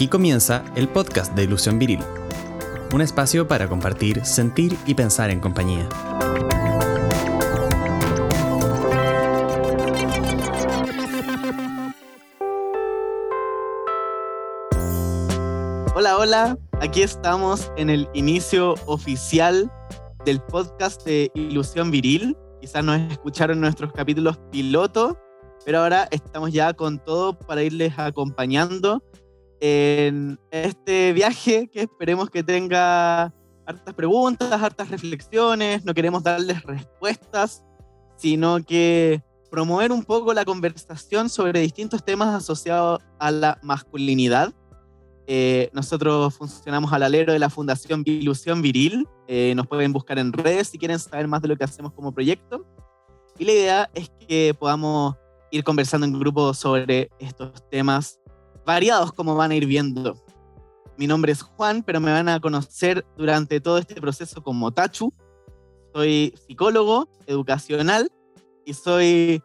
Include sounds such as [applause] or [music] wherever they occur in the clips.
Aquí comienza el podcast de Ilusión Viril, un espacio para compartir, sentir y pensar en compañía. Hola, hola, aquí estamos en el inicio oficial del podcast de Ilusión Viril. Quizás nos escucharon nuestros capítulos piloto, pero ahora estamos ya con todo para irles acompañando en este viaje que esperemos que tenga hartas preguntas, hartas reflexiones. No queremos darles respuestas, sino que promover un poco la conversación sobre distintos temas asociados a la masculinidad. Eh, nosotros funcionamos al alero de la Fundación Ilusión Viril. Eh, nos pueden buscar en redes si quieren saber más de lo que hacemos como proyecto. Y la idea es que podamos ir conversando en grupo sobre estos temas variados como van a ir viendo. Mi nombre es Juan, pero me van a conocer durante todo este proceso como Tachu. Soy psicólogo educacional y soy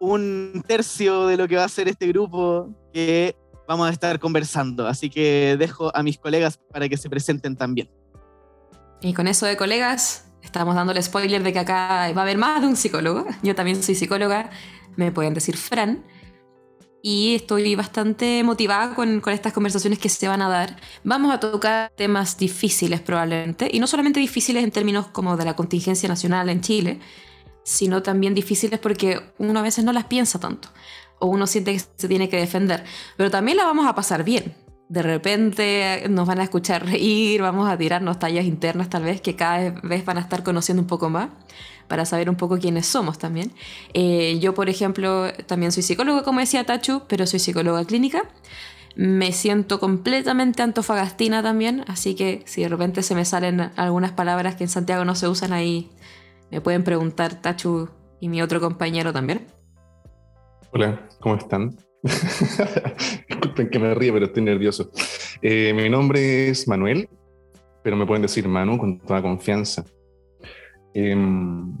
un tercio de lo que va a ser este grupo que vamos a estar conversando. Así que dejo a mis colegas para que se presenten también. Y con eso de colegas, estamos dando el spoiler de que acá va a haber más de un psicólogo. Yo también soy psicóloga, me pueden decir Fran y estoy bastante motivada con, con, estas conversaciones que se van a dar. Vamos a tocar temas difíciles probablemente, y no solamente difíciles en términos como de la contingencia nacional en Chile, sino también difíciles porque uno a veces no las piensa tanto, o uno siente que se tiene que defender, pero también la vamos a pasar bien. De repente nos van a escuchar reír, vamos a tirarnos tallas internas tal vez que cada vez van a estar conociendo un poco más para saber un poco quiénes somos también. Eh, yo, por ejemplo, también soy psicóloga, como decía Tachu, pero soy psicóloga clínica. Me siento completamente antofagastina también, así que si de repente se me salen algunas palabras que en Santiago no se usan ahí, me pueden preguntar Tachu y mi otro compañero también. Hola, ¿cómo están? [laughs] Disculpen que me ríe, pero estoy nervioso. Eh, mi nombre es Manuel, pero me pueden decir Manu con toda confianza. Em,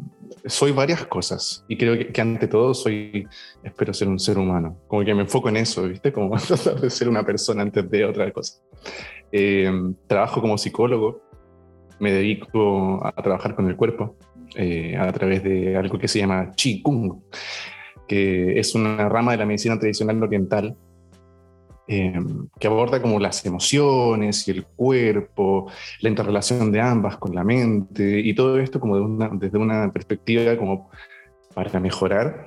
soy varias cosas y creo que, ante todo soy, espero ser un ser humano, como que me enfoco en eso, ¿viste? Como [laughs] tratar de ser una persona antes de otra cosa. Em, trabajo como psicólogo, me dedico a trabajar con el cuerpo eh, a través de algo que se llama Qigong, que es una rama de la medicina tradicional oriental Em, que aborda como las emociones y el cuerpo, la interrelación de ambas con la mente y todo esto como desde una perspectiva como para mejorar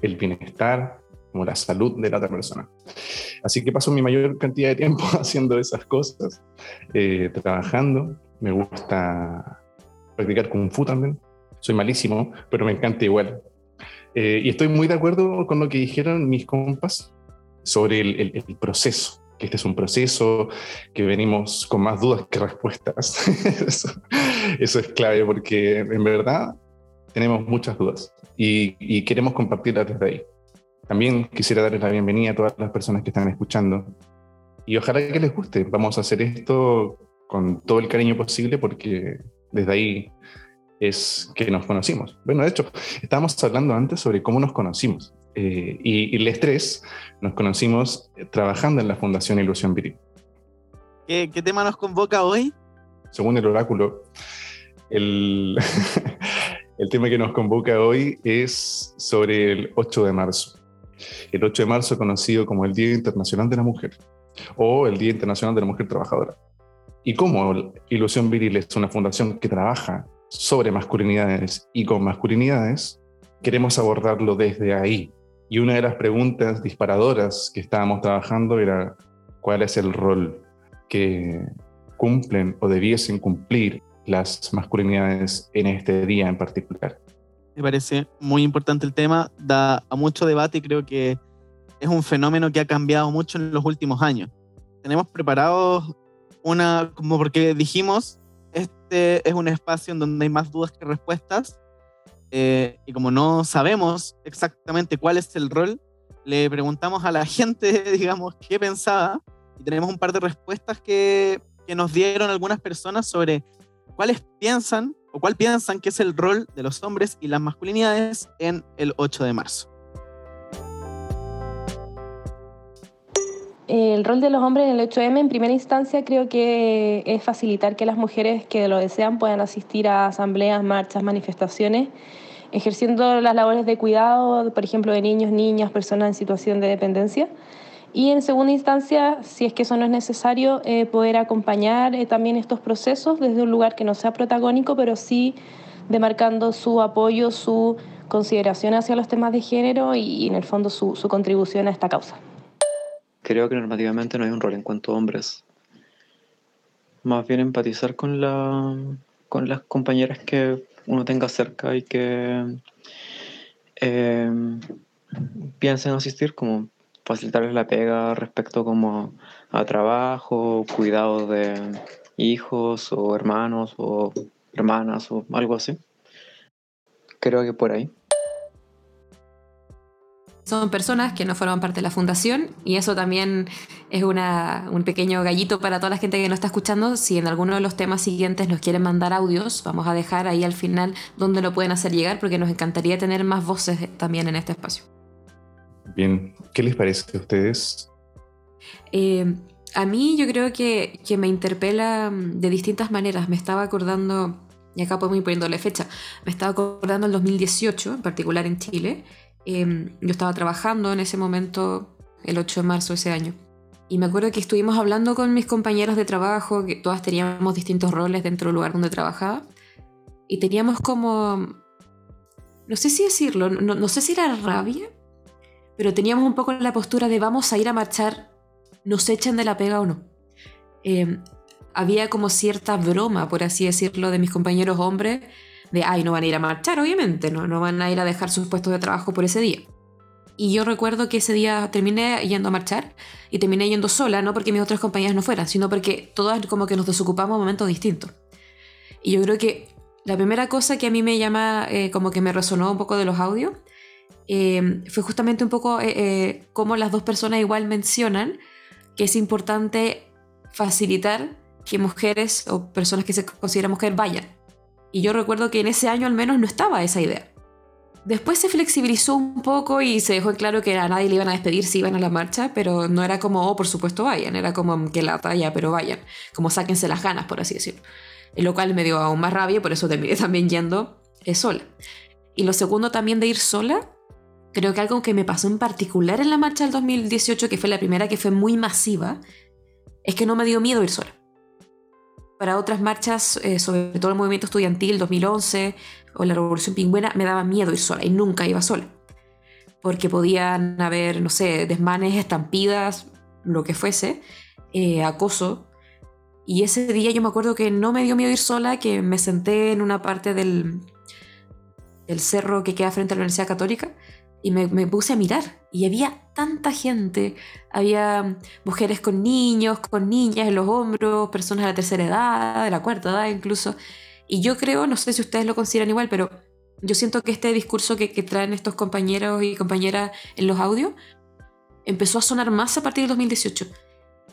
el bienestar, como la salud de la otra persona. Así que paso mi mayor cantidad de tiempo [laughs] haciendo esas cosas, eh, trabajando. Me gusta practicar kung fu también. Soy malísimo, pero me encanta igual. Eh, y estoy muy de acuerdo con lo que dijeron mis compas sobre el, proceso, que este es un proceso, que venimos con más dudas que respuestas. [laughs] eso, es clave porque en verdad tenemos muchas dudas y, queremos compartirlas desde ahí. También quisiera darles la bienvenida a todas las personas que están escuchando y ojalá que les guste. Vamos a hacer esto con todo el cariño posible porque desde ahí es que nos conocimos. Bueno, de hecho, estábamos hablando antes sobre cómo nos conocimos. Eh, y, el estrés nos conocimos trabajando en la Fundación Ilusión Viril. ¿Qué, tema nos convoca hoy? Según el oráculo, el, [laughs] el tema que nos convoca hoy es sobre el 8 de marzo. El 8 de marzo conocido como el Día Internacional de la Mujer o el Día Internacional de la Mujer Trabajadora. Y como Ilusión Viril es una fundación que trabaja sobre masculinidades y con masculinidades, queremos abordarlo desde ahí, y una de las preguntas disparadoras que estábamos trabajando era cuál es el rol que cumplen o debiesen cumplir las masculinidades en este día en particular. Me parece muy importante el tema, da a mucho debate y creo que es un fenómeno que ha cambiado mucho en los últimos años. Tenemos preparados una, como porque dijimos, este es un espacio en donde hay más dudas que respuestas eh, y como no sabemos exactamente cuál es el rol, le preguntamos a la [laughs] gente, digamos, qué pensaba y tenemos un par de respuestas que, que nos dieron algunas personas sobre cuáles piensan o cuál piensan que es el rol de los hombres y las masculinidades en el 8 de marzo. El rol de los hombres en el 8M en primera instancia creo que es facilitar que las mujeres que lo desean puedan asistir a asambleas, marchas, manifestaciones, ejerciendo las labores de cuidado, por ejemplo, de niños, niñas, personas en situación de dependencia. Y en segunda instancia, si es que eso no es necesario, eh, poder acompañar eh, también estos procesos desde un lugar que no sea protagónico, pero sí demarcando su apoyo, su consideración hacia los temas de género y, en el fondo su, su contribución a esta causa. Creo que normativamente no hay un rol en cuanto a hombres. Más bien empatizar con, la, con las compañeras que uno tenga cerca y que eh, piensen asistir, como facilitarles la pega respecto como a trabajo, cuidado de hijos o hermanos o hermanas o algo así. Creo que por ahí. Son personas que no forman parte de la fundación y eso también es una, un pequeño gallito para toda la gente que nos está escuchando. Si en alguno de los temas siguientes nos quieren mandar audios, vamos a dejar ahí al final donde lo pueden hacer llegar porque nos encantaría tener más voces también en este espacio. Bien, ¿qué les parece a ustedes? Eh, a mí yo creo que, que, me interpela mm, de distintas maneras. Me estaba acordando, y acá podemos ir poniéndole fecha, me estaba acordando el 2018, en particular en Chile. Eh, yo estaba trabajando en ese momento, el 8 de marzo de ese año. Y me acuerdo que estuvimos hablando con mis compañeros de trabajo, que todas teníamos distintos roles dentro del lugar donde trabajaba. Y teníamos como, no sé si decirlo, no, no sé si era rabia, pero teníamos un poco la postura de vamos a ir a marchar, nos echan de la pega o no. Eh, había como cierta broma, por así decirlo, de mis compañeros hombres, de, ay, no van a ir a marchar, obviamente, no, no van a ir a dejar sus puestos de trabajo por ese día. Y yo recuerdo que ese día terminé yendo a marchar y terminé yendo sola, no porque mis otras compañeras no fueran, sino porque todas como que nos desocupamos en momentos distintos. Y yo creo que la primera cosa que a mí me llama, eh, como que me resonó un poco de los audios, eh, fue justamente un poco eh, eh, como las dos personas igual mencionan que es importante facilitar que mujeres o personas que se consideran mujer vayan. Y yo recuerdo que en ese año al menos no estaba esa idea. Después se flexibilizó un poco y se dejó claro que a nadie le iban a despedir si iban a la marcha, pero no era como, oh, por supuesto vayan, era como que la talla, pero vayan, como sáquense las ganas, por así decirlo. El local me dio aún más rabia, por eso terminé [laughs] también yendo sola. Y lo segundo también de ir sola Creo que algo que me pasó en particular en la marcha del 2018, que fue la primera que fue muy masiva, es que no me dio miedo ir sola. Para otras marchas, eh, sobre todo el movimiento estudiantil 2011 o la Revolución Pingüina, me daba miedo ir sola y nunca iba sola. Porque podían haber, no sé, desmanes, estampidas, lo que fuese, eh, acoso. Y ese día yo me acuerdo que no me dio miedo ir sola, que me senté en una parte del, del cerro que queda frente a la Universidad Católica y me, puse a mirar y había tanta gente, había mujeres con niños, con niñas en los hombros, personas de la tercera edad, de la cuarta edad incluso. Y yo creo, no sé si ustedes lo consideran igual, pero yo siento que este discurso que, que traen estos compañeros y compañeras en los audios empezó a sonar más a partir del 2018.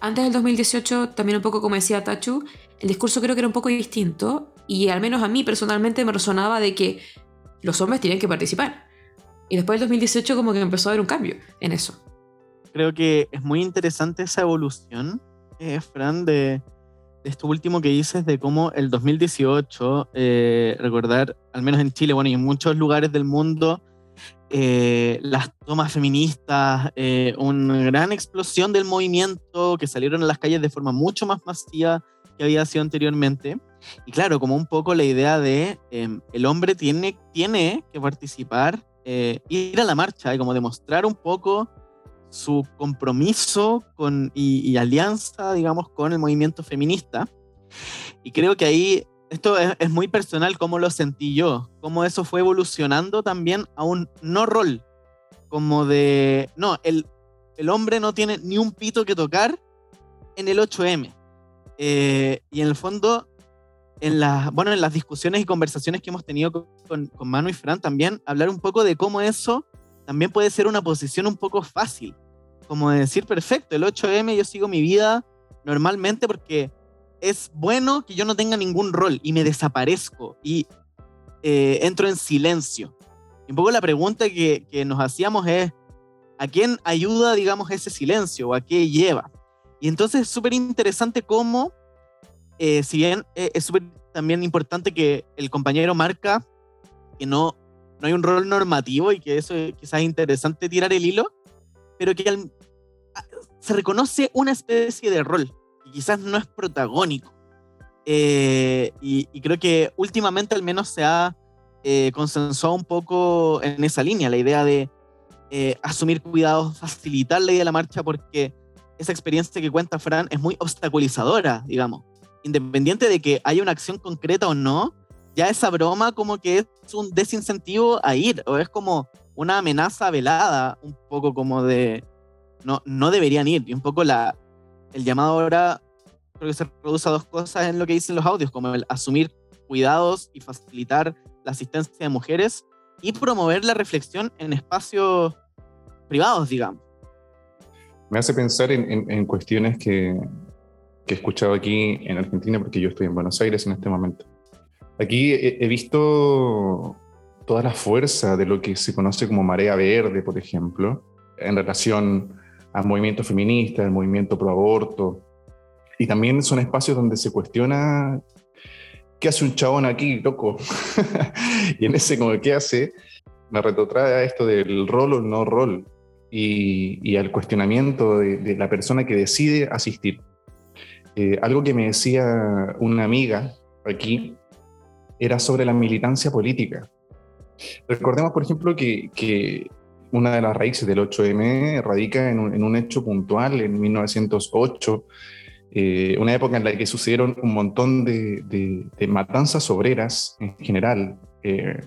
Antes del 2018, también un poco como decía Tachu, el discurso creo que era un poco distinto y al menos a mí personalmente me resonaba de que los hombres tienen que participar y después del 2018 como que empezó a haber un cambio en eso. Creo que es muy interesante esa evolución, eh, Fran, de, esto último que dices de cómo el 2018, eh, recordar, al menos en Chile, bueno, y en muchos lugares del mundo, eh, las tomas feministas, una gran explosión del movimiento que salieron a las calles de forma mucho más masiva que había sido anteriormente. Y claro, como un poco la idea de el hombre tiene, tiene que participar eh, ir a la marcha y como demostrar un poco su compromiso con, y, alianza, digamos, con el movimiento feminista. Y creo que ahí, esto es, muy personal, cómo lo sentí yo, cómo eso fue evolucionando también a un no rol, como de, no, el, el hombre no tiene ni un pito que tocar en el 8M. Eh, y en el fondo en, las, bueno, en las discusiones y conversaciones que hemos tenido con, con, Manu y Fran también, hablar un poco de cómo eso también puede ser una posición un poco fácil. Como de decir, perfecto, el 8M yo sigo mi vida normalmente porque es bueno que yo no tenga ningún rol y me desaparezco y eh, entro en silencio. Y un poco la pregunta que, que nos hacíamos es, ¿A quién ayuda, digamos, ese silencio o a qué lleva? Y entonces es súper interesante cómo, eh, si bien eh, es súper también importante que el compañero marca que no, no hay un rol normativo y que eso quizás es interesante tirar el hilo, pero que se reconoce una especie de rol que quizás no es protagónico. Eh, y, creo que últimamente al menos se ha eh, consensuado un poco en esa línea, la idea de eh, asumir cuidados, facilitar la idea de la marcha, porque esa experiencia que cuenta Fran es muy obstaculizadora, digamos. Independiente de que haya una acción concreta o no, ya esa broma como que es un desincentivo a ir, o es como una amenaza velada, un poco como de no, no deberían ir. Y un poco la, el llamado ahora creo que se reduce a dos cosas en lo que dicen los audios, como el asumir cuidados y facilitar la asistencia de mujeres y promover la reflexión en espacios privados, digamos. Me hace pensar en, en, cuestiones que, que, he escuchado aquí en Argentina, porque yo estoy en Buenos Aires en este momento. Aquí he, visto toda la fuerza de lo que se conoce como marea verde, por ejemplo, en relación al movimiento feminista, al movimiento pro aborto. Y también son espacios donde se cuestiona qué hace un chabón aquí, loco. [laughs] y en ese como qué hace, me retrotrae a esto del rol o no rol y, y al cuestionamiento de, la persona que decide asistir. Eh, algo que me decía una amiga aquí era sobre la militancia política. Recordemos, por ejemplo, que, que una de las raíces del 8M radica en un, hecho puntual en 1908, eh, una época en la que sucedieron un montón de, matanzas obreras en general. Eh,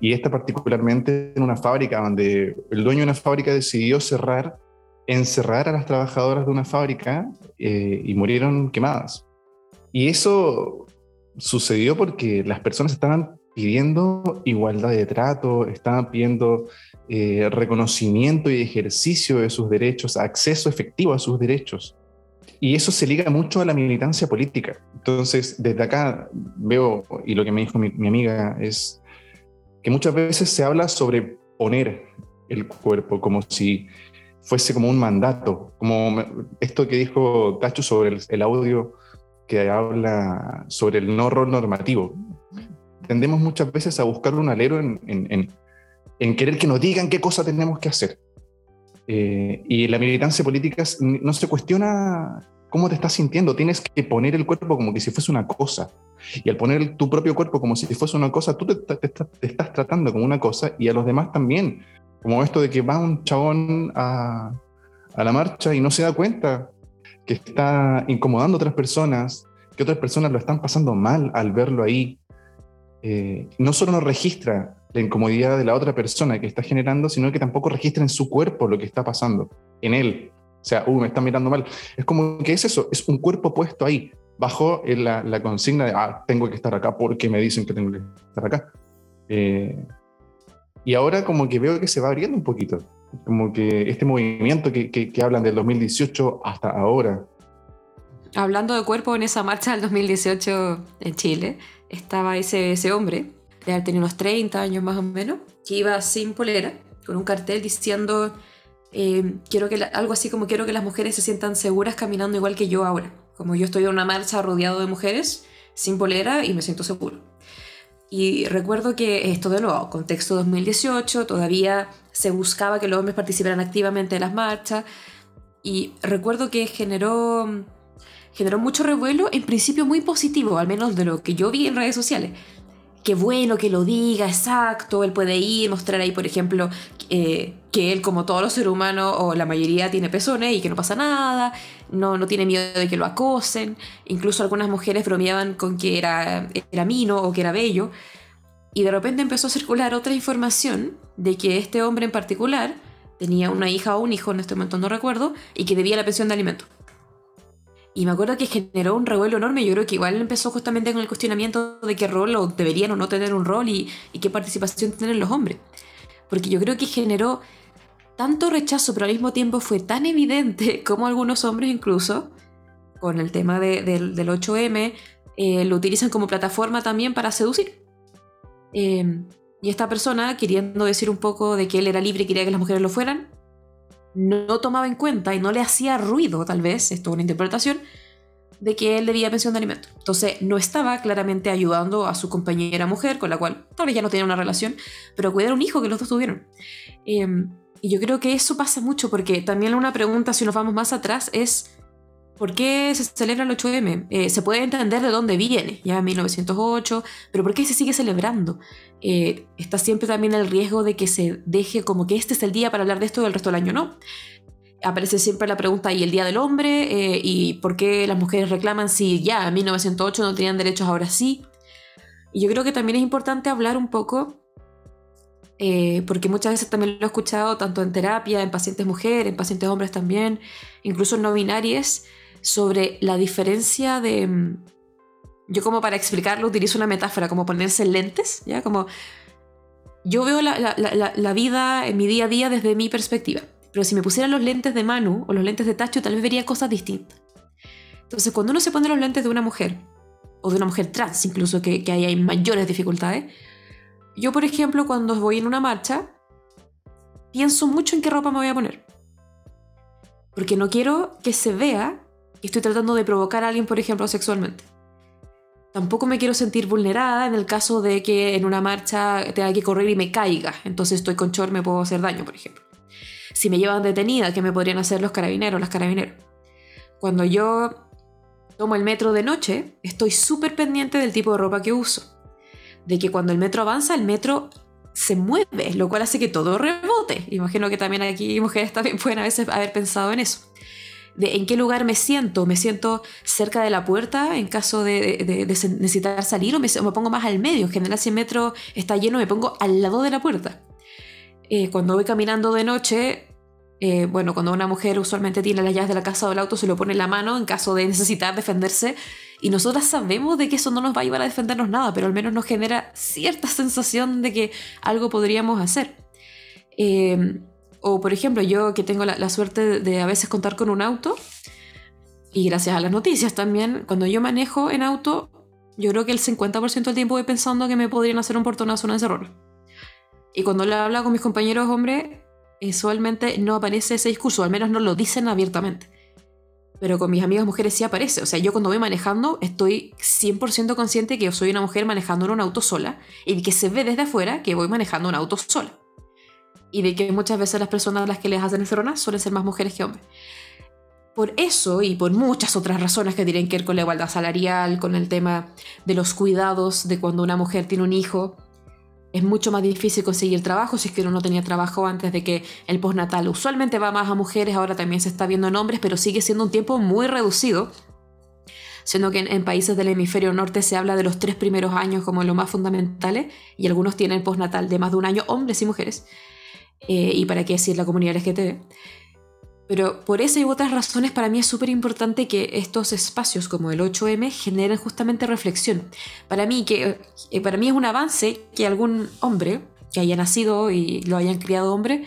y esta particularmente en una fábrica donde el dueño de una fábrica decidió cerrar, encerrar a las trabajadoras de una fábrica eh, y murieron quemadas. Y eso sucedió porque las personas estaban pidiendo igualdad de trato, estaban pidiendo eh, reconocimiento y ejercicio de sus derechos, acceso efectivo a sus derechos. Y eso se liga mucho a la militancia política. Entonces, desde acá veo, y lo que me dijo mi, amiga es que muchas veces se habla sobre poner el cuerpo como si fuese como un mandato, como esto que dijo Tacho sobre el, audio que habla sobre el no rol normativo. Tendemos muchas veces a buscar un alero en, en querer que nos digan qué cosa tenemos que hacer. Eh, y la militancia política no se cuestiona cómo te estás sintiendo, tienes que poner el cuerpo como que si fuese una cosa. Y al poner tu propio cuerpo como si fuese una cosa, tú te, estás tratando como una cosa y a los demás también. Como esto de que va un chabón a, a la marcha y no se da cuenta que está incomodando a otras personas, que otras personas lo están pasando mal al verlo ahí. Eh, no solo nos registra la incomodidad de la otra persona que está generando, sino que tampoco registra en su cuerpo lo que está pasando, en él. O sea, uh, me está mirando mal. Es como que es eso, es un cuerpo puesto ahí, bajo la, la consigna de, ah, tengo que estar acá porque me dicen que tengo que estar acá. Eh, y ahora como que veo que se va abriendo un poquito, como que este movimiento que, que, que hablan del 2018 hasta ahora. Hablando de cuerpo, en esa marcha del 2018 en Chile, estaba ese, ese hombre de haber tenido unos 30 años más o menos, que iba sin polera, con un cartel diciendo eh, quiero que algo así como quiero que las mujeres se sientan seguras caminando igual que yo ahora. Como yo estoy en una marcha rodeado de mujeres, sin polera y me siento seguro. Y recuerdo que esto de nuevo, contexto 2018, todavía se buscaba que los hombres participaran activamente en las marchas. Y recuerdo que generó, generó mucho revuelo, en principio muy positivo, al menos de lo que yo vi en redes sociales qué bueno que lo diga, exacto, él puede ir, mostrar ahí, por ejemplo, eh, que él, como todos los seres humanos, o la mayoría, tiene pezones y que no pasa nada, no, no tiene miedo de que lo acosen, incluso algunas mujeres bromeaban con que era, era mino o que era bello, y de repente empezó a circular otra información de que este hombre en particular tenía una hija o un hijo, en este momento no recuerdo, y que debía la pensión de alimentos. Y me acuerdo que generó un revuelo enorme. Yo creo que igual empezó justamente con el cuestionamiento de qué rol deberían o no tener un rol y, qué participación tienen los hombres. Porque yo creo que generó tanto rechazo, pero al mismo tiempo fue tan evidente [laughs] como algunos hombres incluso, con el tema del 8M, eh, lo utilizan como plataforma también para seducir. Em, y esta persona, queriendo decir un poco de que él era libre y quería que las mujeres lo fueran, no tomaba en cuenta y no le hacía ruido, tal vez, esto es una interpretación, de que él debía pensión de alimento. Entonces, no estaba claramente ayudando a su compañera mujer, con la cual tal vez ya no tenía una relación, pero cuidar un hijo que los dos tuvieron. Em, y yo creo que eso pasa mucho, porque también una pregunta, si nos vamos más atrás, es ¿por qué se celebra el 8M? Eh, se puede entender de dónde viene, ya en 1908, pero ¿por qué se sigue celebrando? Eh, está siempre también el riesgo de que se deje como que este es el día para hablar de esto y el resto del año no aparece siempre la pregunta ¿y el Día del Hombre? Eh, ¿Y por qué las mujeres reclaman si ya en 1908 no tenían derechos, ahora sí? Y yo creo que también es importante hablar un poco, eh, porque muchas veces también lo he escuchado tanto en terapia, en pacientes mujeres, en pacientes hombres también, incluso no binarias, sobre la diferencia de... Mm, yo como para explicarlo utilizo una metáfora, como ponerse lentes, ¿ya? Como yo veo la, la, la vida en mi día a día desde mi perspectiva. Pero si me pusieran los lentes de Manu o los lentes de Tacho, tal vez vería cosas distintas. Entonces, cuando uno se pone los lentes de una mujer, o de una mujer trans incluso, que, que hay mayores dificultades, yo, por ejemplo, cuando voy en una marcha, pienso mucho en qué ropa me voy a poner. Porque no quiero que se vea que estoy tratando de provocar a alguien, por ejemplo, sexualmente. Tampoco me quiero sentir vulnerada en el caso de que en una marcha tenga que correr y me caiga. Entonces estoy con short, me puedo hacer daño, por ejemplo si me llevan detenida, ¿qué me podrían hacer los carabineros, las carabineros? Cuando yo tomo el metro de noche, estoy súper pendiente del tipo de ropa que uso. De que cuando el metro avanza, el metro se mueve, lo cual hace que todo rebote. Imagino que también aquí mujeres también pueden a veces haber pensado en eso. De en qué lugar me siento. ¿Me siento cerca de la puerta en caso de, necesitar salir o me, me, pongo más al medio? En general, si el metro está lleno, me pongo al lado de la puerta. Eh, cuando voy caminando de noche, eh, bueno, cuando una mujer usualmente tiene las llaves de la casa o del auto, se lo pone en la mano en caso de [laughs] necesitar defenderse. Y nosotras sabemos de que eso no nos va a llevar a defendernos nada, pero al menos nos genera cierta [laughs] sensación de que algo podríamos hacer. Eh, o por ejemplo, yo que tengo la, suerte de a veces contar con un auto, y gracias a las noticias también, cuando yo manejo en auto, yo creo que el 50% del tiempo voy pensando que me podrían hacer un portonazo una encerrona. Y cuando le hablo con mis compañeros hombres, usualmente no aparece ese discurso, al menos no lo dicen abiertamente. Pero con mis amigas mujeres sí aparece. O sea, yo cuando voy manejando estoy 100% consciente que yo soy una mujer manejando en un auto sola y que se ve desde afuera que voy manejando un auto sola. Y de que muchas veces las personas a las que les hacen encerronas suelen ser más mujeres que hombres. Por eso y por muchas otras razones que tienen que ver con la igualdad salarial, con el tema de los cuidados de cuando una mujer tiene un hijo, es mucho más difícil conseguir trabajo si es que uno no tenía trabajo antes de que el postnatal usualmente va más a mujeres, ahora también se está viendo en hombres, pero sigue siendo un tiempo muy reducido, siendo que en, países del hemisferio norte se habla de los tres primeros años como lo más fundamentales y algunos tienen postnatal de más de un año, hombres y mujeres, eh, y para qué decir la comunidad LGTB. Pero por esa y otras razones para mí es súper importante que estos espacios como el 8M generen justamente reflexión. Para mí, que, eh, para mí es un avance que algún hombre que haya nacido y lo hayan criado hombre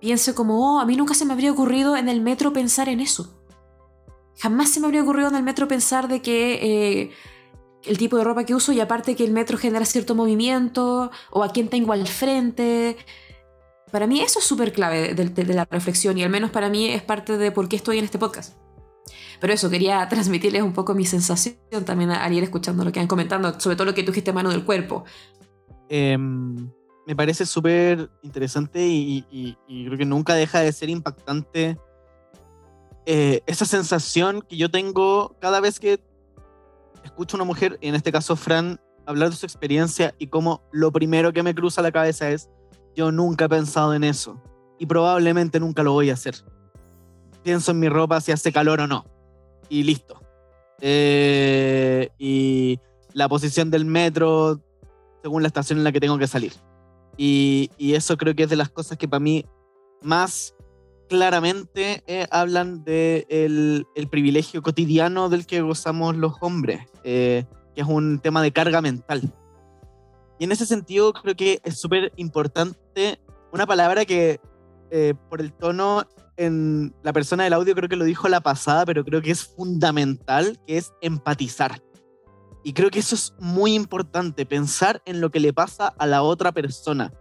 piense como, oh, a mí nunca se me habría ocurrido en el metro pensar en eso. Jamás se me habría ocurrido en el metro pensar de que eh, el tipo de ropa que uso y aparte que el metro genera cierto movimiento o a quién tengo al frente para mí eso es súper clave de, la reflexión y al menos para mí es parte de por qué estoy en este podcast. Pero eso, quería [laughs] transmitirles un poco mi sensación también al ir escuchando lo que han comentando, sobre todo lo que tú dijiste mano del cuerpo. Em, me parece súper interesante y, creo que nunca deja de ser impactante eh, esa sensación que yo tengo cada vez que escucho a una mujer, en este caso Fran, hablar de su experiencia y cómo lo primero que me cruza la cabeza es yo nunca he pensado en eso y probablemente nunca lo voy a hacer. Pienso en mi ropa si hace calor o no. Y listo. Eh, y la posición del metro según la estación en la que tengo que salir. Y, eso creo que es de las cosas que para mí más claramente eh, hablan de privilegio cotidiano del que gozamos los hombres, eh, que es un tema de carga mental. Y en ese sentido creo que es súper importante una palabra que eh, por el tono en la persona del audio creo que lo dijo la pasada, pero creo que es fundamental, que es empatizar. Y creo que eso es muy importante, pensar en lo que le pasa a la otra persona.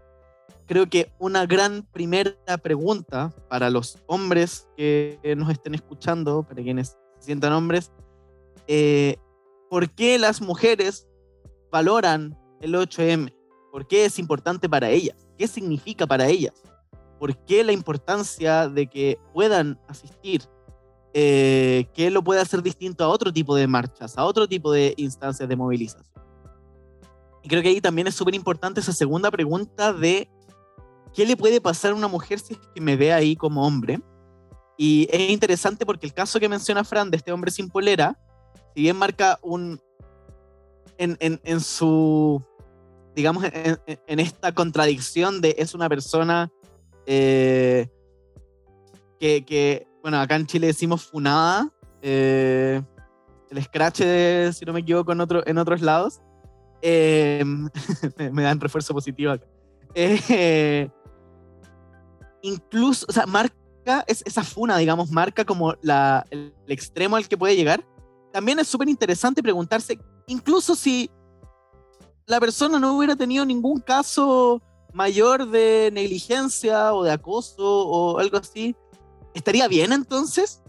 creo que una gran primera pregunta para los hombres que nos estén escuchando, para quienes se sientan hombres, eh, ¿por qué las mujeres valoran el 8M? ¿Por qué es importante para ellas? ¿Qué significa para ellas? ¿Por qué la importancia de que puedan asistir? Eh, ¿Qué lo puede hacer distinto a otro tipo de marchas, a otro tipo de instancias de movilización? Y creo que ahí también es súper importante esa segunda pregunta de qué le puede pasar a una mujer si me ve ahí como hombre. Y es interesante porque el caso que menciona Fran de este hombre sin polera, si bien marca un. En, en, en su. Digamos, en, en, esta contradicción de es una persona eh, que, que, bueno, acá en Chile decimos funada, eh, el scratch, de, si no me equivoco, en, otro, en otros lados. [laughs] Eh, me, dan refuerzo positivo acá. Eh, incluso, o sea, marca es, esa funa, digamos, marca como la, el, el extremo al que puede llegar. También es súper interesante preguntarse, incluso si la persona no hubiera tenido ningún caso mayor de negligencia o de acoso o algo así, ¿estaría bien entonces?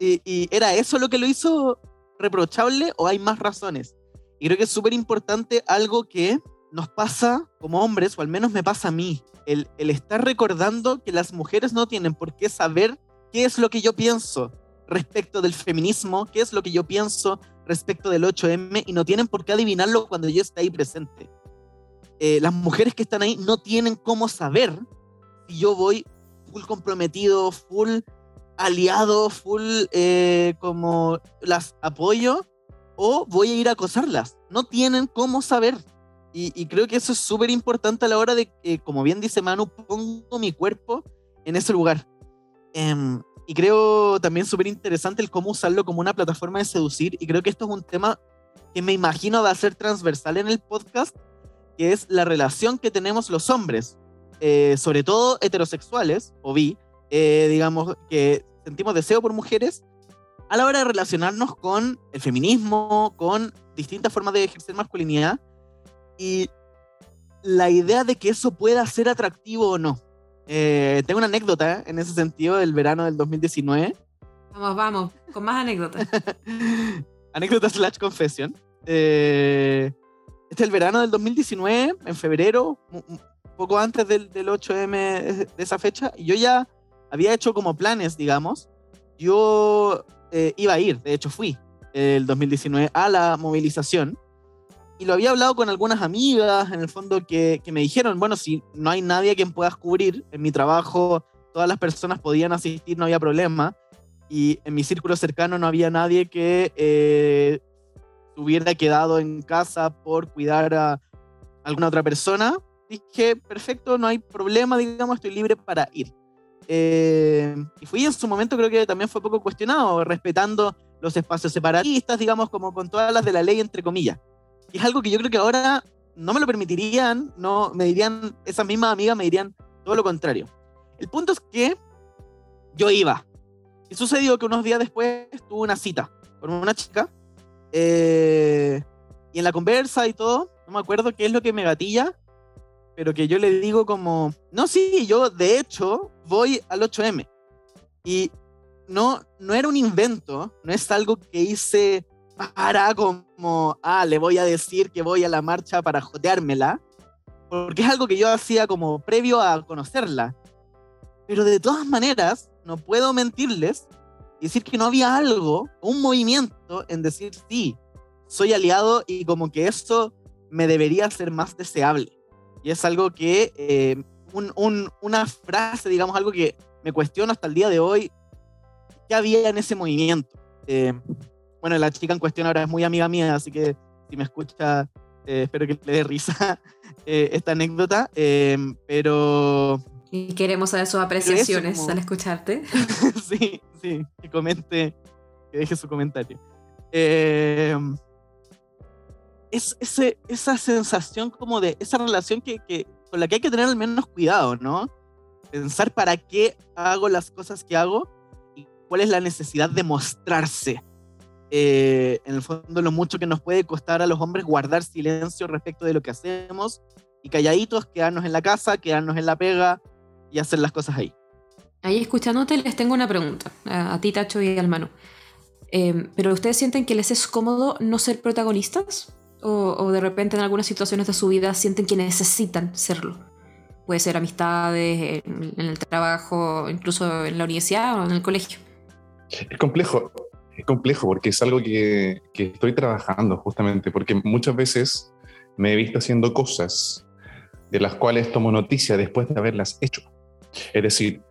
¿Y, era eso lo que lo hizo reprochable o hay más razones? Y creo que es súper importante algo que nos pasa como hombres, o al menos me pasa a mí, el, el, estar recordando que las mujeres no tienen por qué saber qué es lo que yo pienso respecto del feminismo, qué es lo que yo pienso respecto del 8M y no tienen por qué adivinarlo cuando yo esté ahí presente. Eh, las mujeres que están ahí no tienen cómo saber si yo voy full comprometido, full aliado, full eh, como las apoyo o voy a ir a acosarlas. No tienen cómo saber. Y, creo que eso es súper importante a la hora de que, como bien dice Manu, pongo mi cuerpo en ese lugar. Eh, y creo también súper interesante el cómo usarlo como una plataforma de seducir. Y creo que esto es un tema que me imagino va a ser transversal en el podcast, que es la relación que tenemos los hombres, eh, sobre todo heterosexuales o bi, eh, digamos, que sentimos deseo por mujeres, a la hora de relacionarnos con el feminismo, con distintas formas de ejercer masculinidad y la idea de que eso pueda ser atractivo o no. Eh, tengo una anécdota en ese sentido del verano del 2019. Vamos, vamos, con más anécdotas. [laughs] anécdota slash confesión. Eh, este es el verano del 2019, en febrero, un poco antes del, del 8M de esa fecha, y yo ya había hecho como planes, digamos. Yo eh, iba a ir, de hecho fui el 2019 a la movilización y lo había hablado con algunas amigas, en el fondo, que, que, me dijeron, bueno, si no hay nadie quien puedas cubrir, en mi trabajo todas las personas podían asistir, no había problema, y en mi círculo cercano no había nadie que eh, hubiera quedado en casa por cuidar a alguna otra persona, dije, perfecto, no hay problema, digamos, estoy libre para ir. Eh, y fui en su momento, creo que también fue poco cuestionado, respetando los espacios separatistas, digamos, como con todas las de la ley, entre comillas. Es algo que yo creo que ahora no me lo permitirían, no me dirían, esas mismas amigas me dirían todo lo contrario. El punto es que yo iba. Y sucedió que unos días después tuve una cita con una chica. Eh, y en la conversa y todo, no me acuerdo qué es lo que me gatilla, pero que yo le digo como, no, sí, yo de hecho voy al 8M. Y no, no era un invento, no es algo que hice para como, ah, le voy a decir que voy a la marcha para joteármela, porque es algo que yo hacía como previo a conocerla. Pero de todas maneras, no puedo mentirles y decir que no había algo, un movimiento en decir, sí, soy aliado y como que eso me debería ser más deseable. Y es algo que, eh, un, un, una frase, digamos, algo que me cuestiono hasta el día de hoy, ¿qué había en ese movimiento? Eh, bueno, la chica en cuestión ahora es muy amiga mía, así que si me escucha, eh, espero que le dé risa [laughs] eh, esta anécdota, eh, pero... Y queremos saber sus apreciaciones como... al escucharte. [laughs] sí, sí, que comente, que deje su comentario. Eh, es ese, esa sensación como de, esa relación que, que, con la que hay que tener al menos cuidado, ¿no? Pensar para qué hago las cosas que hago y cuál es la necesidad de mostrarse eh, en el fondo lo mucho que nos puede costar a los hombres guardar silencio respecto de lo que hacemos y calladitos, quedarnos en la casa, quedarnos en la pega y hacer las cosas ahí. Ahí escuchándote les tengo una pregunta, a, ti Tacho y al Manu. Em, ¿Pero ustedes sienten que les es cómodo no ser protagonistas? O, de repente en algunas situaciones de su vida sienten que necesitan serlo? Puede ser amistades, en, el trabajo, incluso en la universidad o en el colegio. Es complejo, es complejo porque es algo que, que estoy trabajando justamente, porque muchas veces me he visto haciendo cosas de las cuales tomo noticia después de haberlas hecho. Es decir,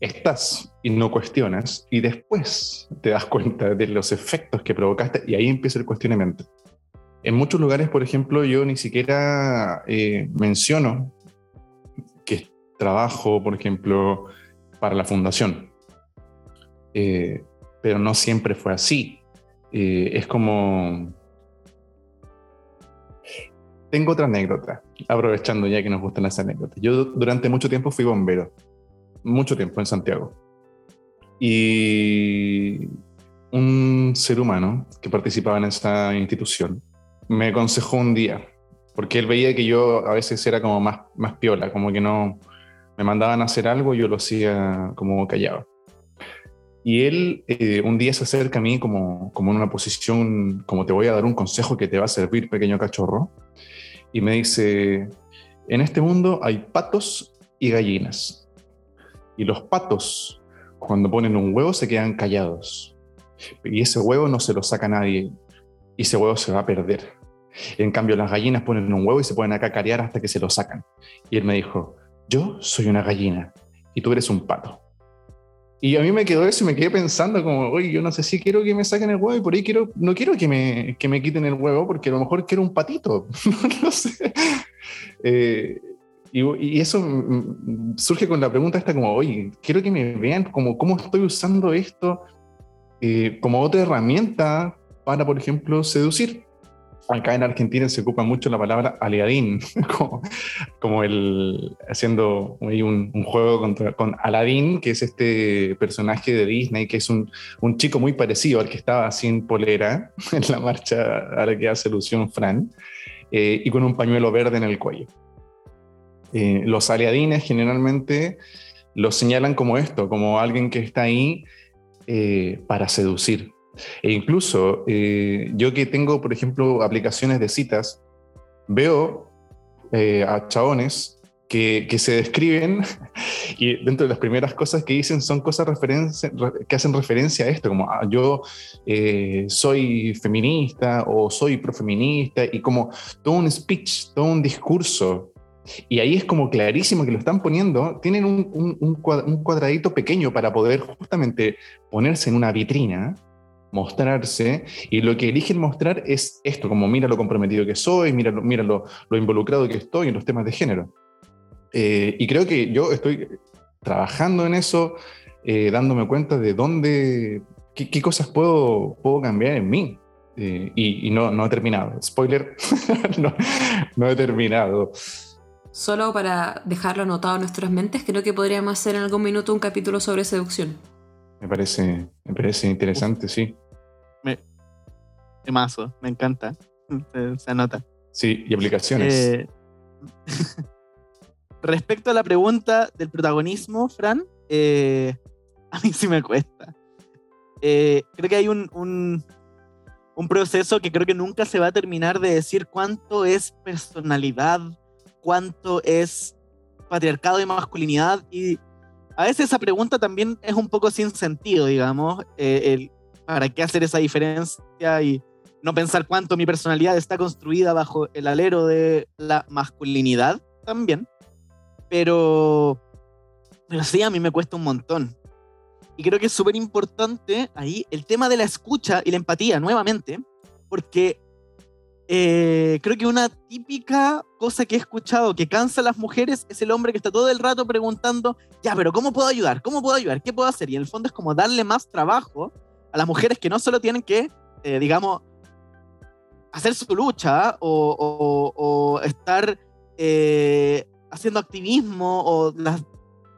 estás y no cuestionas y después te das cuenta de los efectos que provocaste y ahí empieza el cuestionamiento. En muchos lugares, por ejemplo, yo ni siquiera eh, menciono que trabajo, por ejemplo, para la fundación. Eh, pero no siempre fue así. Eh, es como... Tengo otra anécdota, aprovechando ya que nos gustan las anécdotas. Yo durante mucho tiempo fui bombero mucho tiempo en Santiago. Y un ser humano que participaba en esta institución me aconsejó un día, porque él veía que yo a veces era como más, más piola, como que no me mandaban a hacer algo y yo lo hacía como callado. Y él eh, un día se acerca a mí como, como en una posición, como te voy a dar un consejo que te va a servir, pequeño cachorro, y me dice, en este mundo hay patos y gallinas. Y los patos, cuando ponen un huevo, se quedan callados. Y ese huevo no se lo saca nadie. Y ese huevo se va a perder. En cambio, las gallinas ponen un huevo y se pueden a cacarear hasta que se lo sacan. Y él me dijo, yo soy una gallina y tú eres un pato. Y a mí me quedó eso y me quedé pensando como, oye, yo no sé si quiero que me saquen el huevo y por ahí quiero, no quiero que me, que me quiten el huevo porque a lo mejor quiero un patito. [laughs] no sé. Eh, y, eso surge con la pregunta esta como, oye, quiero que me vean como cómo estoy usando esto eh, como otra herramienta para, por ejemplo, seducir. Acá en Argentina se ocupa mucho la palabra aliadín, [laughs] como, como el, haciendo un, un juego contra, con Aladdin, que es este personaje de Disney, que es un, un, chico muy parecido al que estaba sin polera [laughs] en la marcha a la que hace alusión Fran, eh, y con un pañuelo verde en el cuello. Eh, los aliadines generalmente los señalan como esto, como alguien que está ahí eh, para seducir. E incluso eh, yo que tengo, por ejemplo, aplicaciones de citas, veo a chabones que, que, se describen [laughs] y dentro de las primeras cosas que dicen son cosas que hacen referencia a esto, como ah, yo soy feminista o soy profeminista y como todo un speech, todo un discurso. Y ahí es como clarísimo que lo están poniendo, tienen un, cuadradito pequeño para poder justamente ponerse en una vitrina, mostrarse, y lo que eligen mostrar es esto, como mira lo comprometido que soy, mira lo, mira lo, involucrado que estoy en los temas de género. Eh, y creo que yo estoy trabajando en eso, eh, dándome cuenta de dónde, qué, cosas puedo, puedo cambiar en mí. Eh, y, no, no he terminado. Spoiler, [laughs] no, no he terminado. Solo para dejarlo anotado en nuestras mentes, creo que podríamos hacer en algún minuto un capítulo sobre seducción. Me parece, me parece interesante, sí. Me, mazo, me encanta. Se, anota. Sí, y aplicaciones. Eh, [laughs] respecto a la pregunta del protagonismo, Fran, eh, a mí sí me cuesta. Eh, creo que hay un, un, un proceso que creo que nunca se va a terminar de decir cuánto es personalidad cuánto es patriarcado y masculinidad. Y a veces esa pregunta también es un poco sin sentido, digamos, eh, el, ¿para qué hacer esa diferencia y no pensar cuánto mi personalidad está construida bajo el alero de la masculinidad también? Pero, pero sí, a mí me cuesta un montón. Y creo que es súper importante ahí el tema de la escucha y la empatía, nuevamente, porque eh, creo que una típica cosa que he escuchado que cansa a las mujeres es el hombre que está todo el rato preguntando, ya, pero ¿cómo puedo ayudar? ¿Cómo puedo ayudar? ¿Qué puedo hacer? Y en el fondo es como darle más trabajo a las mujeres que no solo tienen que, eh, digamos, hacer su lucha o, estar eh, haciendo activismo o las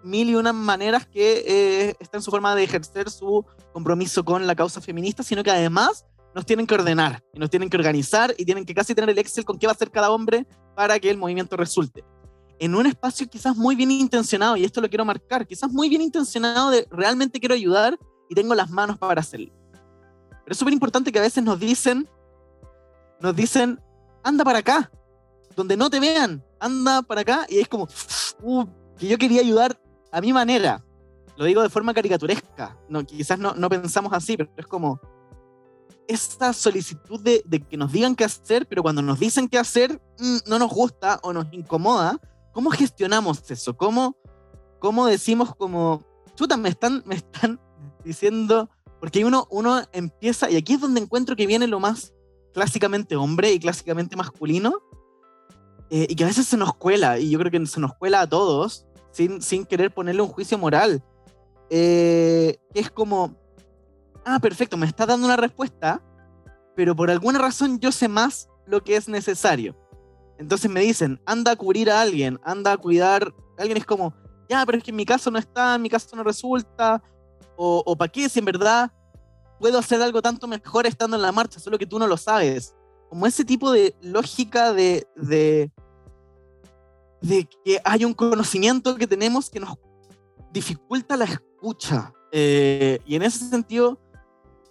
mil y unas maneras que está en su forma de ejercer su compromiso con la causa feminista, sino que además nos tienen que ordenar, y nos tienen que organizar, y tienen que casi tener el Excel con qué va a hacer cada hombre para que el movimiento resulte. En un espacio quizás muy bien intencionado, y esto lo quiero marcar, quizás muy bien intencionado de realmente quiero ayudar y tengo las manos para hacerlo. Pero es súper importante que a veces nos dicen, nos dicen, anda para acá, donde no te vean, anda para acá, y es como, uh, que yo quería ayudar a mi manera. Lo digo de forma caricaturesca, no, quizás no, no pensamos así, pero es como, esta solicitud de, de, que nos digan qué hacer, pero cuando nos dicen qué hacer, mm, no nos gusta o nos incomoda, ¿cómo gestionamos eso? ¿Cómo, cómo decimos como, chuta, me están, me están diciendo, porque uno, uno empieza, y aquí es donde encuentro que viene lo más clásicamente hombre y clásicamente masculino, eh, y que a veces se nos cuela, y yo creo que se nos cuela a todos, sin, sin querer ponerle un juicio moral. Eh, es como, ah, perfecto, me está dando una respuesta, pero por alguna razón yo sé más lo que es necesario. Entonces me dicen, anda a cubrir a alguien, anda a cuidar. Alguien es como, ya, pero es que en mi caso no está, en mi caso no resulta. O, o ¿para qué si en verdad puedo hacer algo tanto mejor estando en la marcha, solo que tú no lo sabes? Como ese tipo de lógica de, de, de que hay un conocimiento que tenemos que nos dificulta la escucha. Eh, y en ese sentido,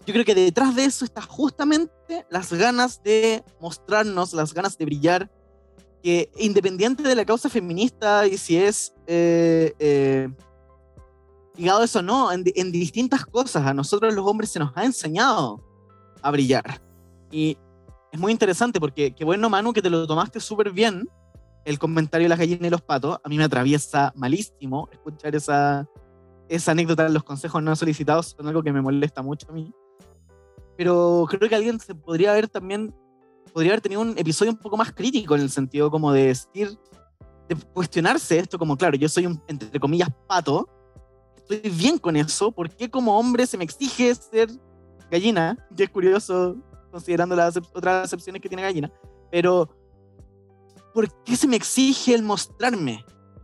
yo creo que detrás de eso está justamente las ganas de mostrarnos, las ganas de brillar, que independiente de la causa feminista y si es eh, eh, ligado a eso o no, en, en, distintas cosas, a nosotros los hombres se nos ha enseñado a brillar. Y es muy interesante porque qué bueno, Manu, que te lo tomaste súper bien. El comentario de las gallinas y los patos, a mí me atraviesa malísimo escuchar esa, esa anécdota los consejos no solicitados, son algo que me molesta mucho a mí pero creo que alguien se podría haber también, podría haber tenido un episodio un poco más crítico en el sentido como de decir, de cuestionarse esto como, claro, yo soy un, entre comillas, pato, estoy bien con eso, ¿por qué como hombre se me exige ser gallina? [laughs] Que es curioso considerando las otras acepciones que tiene gallina, pero ¿por qué se me exige el mostrarme?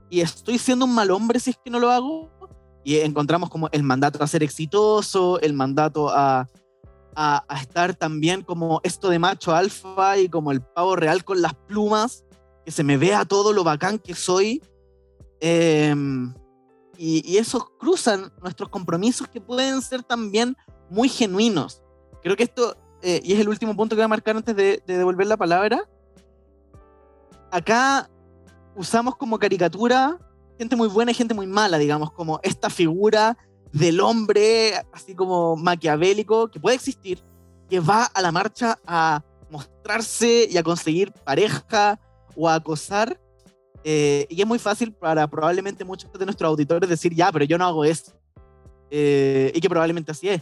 Y estoy siendo un mal hombre si es que no lo hago. Y encontramos como el mandato a ser exitoso, el mandato a a, estar también como esto de macho alfa y como el pavo real con las plumas, que se me vea todo lo bacán que soy. Em, y, y esos cruzan nuestros compromisos que pueden ser también muy genuinos. Creo que esto, eh, y es el último punto que voy a marcar antes de, de devolver la palabra, acá usamos como caricatura gente muy buena y gente muy mala, digamos, como esta figura del hombre así como maquiavélico que puede existir, que va a la marcha a mostrarse y a conseguir pareja o a acosar. Eh, y es muy fácil para probablemente muchos de nuestros auditores decir, ya, pero yo no hago eso. Eh, y que probablemente así es.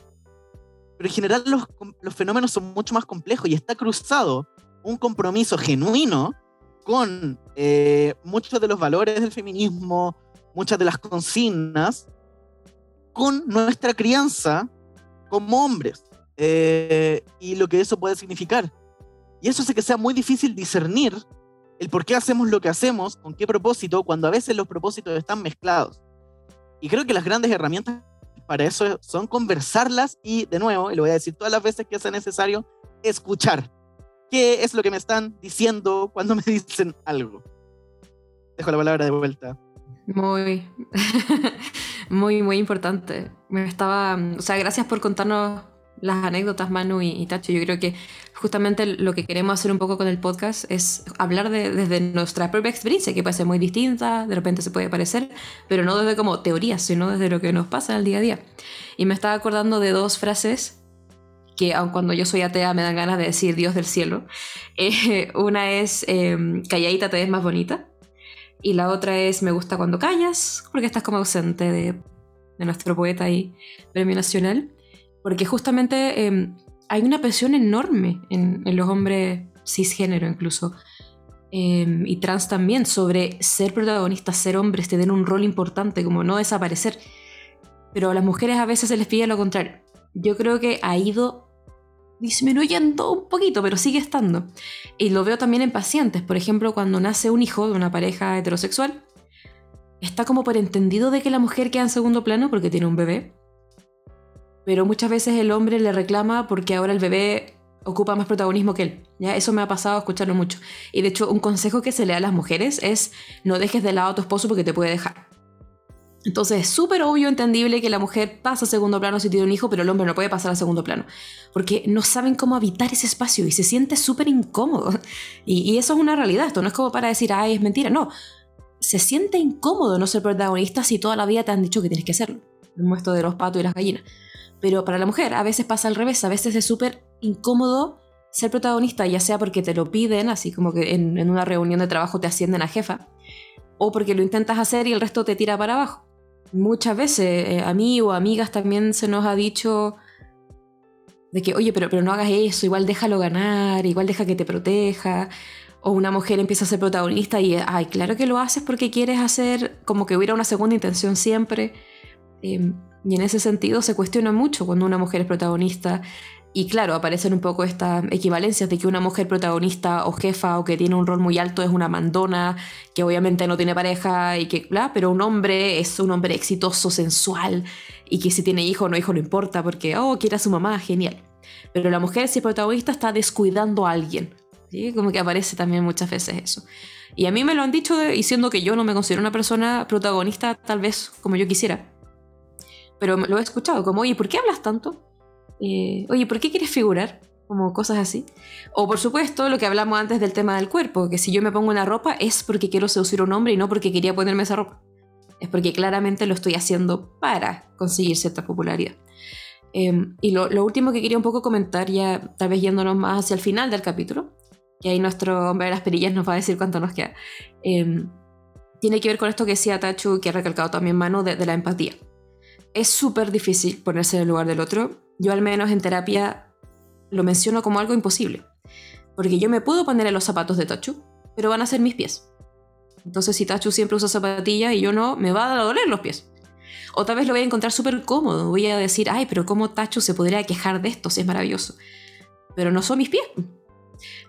Pero en general los, los fenómenos son mucho más complejos y está cruzado un compromiso genuino con eh, muchos de los valores del feminismo, muchas de las consignas, con nuestra crianza como hombres eh, y lo que eso puede significar. Y eso hace que sea muy difícil discernir el por qué hacemos lo que hacemos, con qué propósito, cuando a veces los propósitos están mezclados. Y creo que las grandes herramientas para eso son conversarlas y, de nuevo, y lo voy a decir todas las veces que sea necesario, escuchar. ¿Qué es lo que me están diciendo cuando me [laughs] dicen algo? Dejo la palabra de vuelta. Muy, [laughs] muy, muy importante. Me estaba, o sea, gracias por contarnos las anécdotas, Manu y, y, Tacho. Yo creo que justamente lo que queremos hacer un poco con el podcast es hablar de, desde nuestra propia experiencia, que puede ser muy distinta, de repente se puede parecer, pero no desde como teorías, sino desde lo que nos pasa en el día a día. Y me estaba acordando de dos frases que aun cuando yo soy atea me dan ganas de decir Dios del cielo. [laughs] Eh, una es, eh, calladita te ves más bonita. Y la otra es Me gusta cuando callas, porque estás como ausente de, nuestro poeta y premio nacional. Porque justamente eh, hay una presión enorme en, los hombres cisgénero incluso, eh, y trans también, sobre ser protagonistas, ser hombres, tener un rol importante, como no desaparecer. Pero a las mujeres a veces se les pide lo contrario. Yo creo que ha ido disminuyendo un poquito, pero sigue estando. Y lo veo también en pacientes. Por ejemplo, cuando nace un hijo de una pareja heterosexual, está como por entendido de que la mujer queda en segundo plano porque tiene un bebé. Pero muchas veces el hombre le reclama porque ahora el bebé ocupa más protagonismo que él. ¿ya? Eso me ha pasado escucharlo mucho. Y de hecho, un consejo que se le da a las mujeres es no dejes de lado a tu esposo porque te puede dejar. Entonces es súper obvio, entendible que la mujer pasa a segundo plano si tiene un hijo, pero el hombre no puede pasar a segundo plano. Porque no saben cómo habitar ese espacio y se siente súper incómodo. [laughs] Y, eso es una realidad. Esto no es como para decir, ay, es mentira. No. Se siente incómodo no ser protagonista si toda la vida te han dicho que tienes que serlo. Como esto de los patos y las gallinas. Pero para la mujer a veces pasa al revés. A veces es súper incómodo ser protagonista, ya sea porque te lo piden, así como que en una reunión de trabajo te ascienden a jefa, o porque lo intentas hacer y el resto te tira para abajo muchas veces eh, a mí o amigas también se nos ha dicho de que, oye, pero, pero no hagas eso, igual déjalo ganar, igual deja que te proteja. O una mujer empieza a ser protagonista y, ay, claro que lo haces porque quieres hacer como que hubiera una segunda intención siempre. Em, y en ese sentido se cuestiona mucho cuando una mujer es protagonista y claro, aparecen un poco estas equivalencias de que una mujer protagonista o jefa o que tiene un rol muy alto es una mandona, que obviamente no tiene pareja y que, bla, pero un hombre es un hombre exitoso, sensual y que si tiene hijo o no hijo no importa porque, oh, quiere a su mamá, genial. Pero la mujer si es protagonista está descuidando a alguien. ¿sí? Como que aparece también muchas veces eso. Y a mí me lo han dicho diciendo que yo no me considero una persona protagonista tal vez como yo quisiera. Pero lo he escuchado como, oye, ¿por qué hablas tanto? Eh, oye, ¿por qué quieres figurar? Como cosas así. O por supuesto, lo que hablamos antes del tema del cuerpo, que si yo me pongo una ropa es porque quiero seducir a un hombre y no porque quería ponerme esa ropa. Es porque claramente lo estoy haciendo para conseguir cierta popularidad. Em, y lo, último que quería un poco comentar, ya tal vez yéndonos más hacia el final del capítulo, que ahí nuestro hombre de las perillas nos va a decir cuánto nos queda, em, tiene que ver con esto que decía Tachu, que ha recalcado también Manu, de la empatía. Es súper difícil ponerse en el lugar del otro yo al menos en terapia lo menciono como algo imposible. Porque yo me puedo poner en los zapatos de Tachu, pero van a ser mis pies. Entonces si Tachu siempre usa zapatillas y yo no, me va a doler los pies. Otra vez lo voy a encontrar súper cómodo. Voy a decir, ay, pero ¿cómo Tachu se podría quejar de esto? Si es maravilloso. Pero no son mis pies.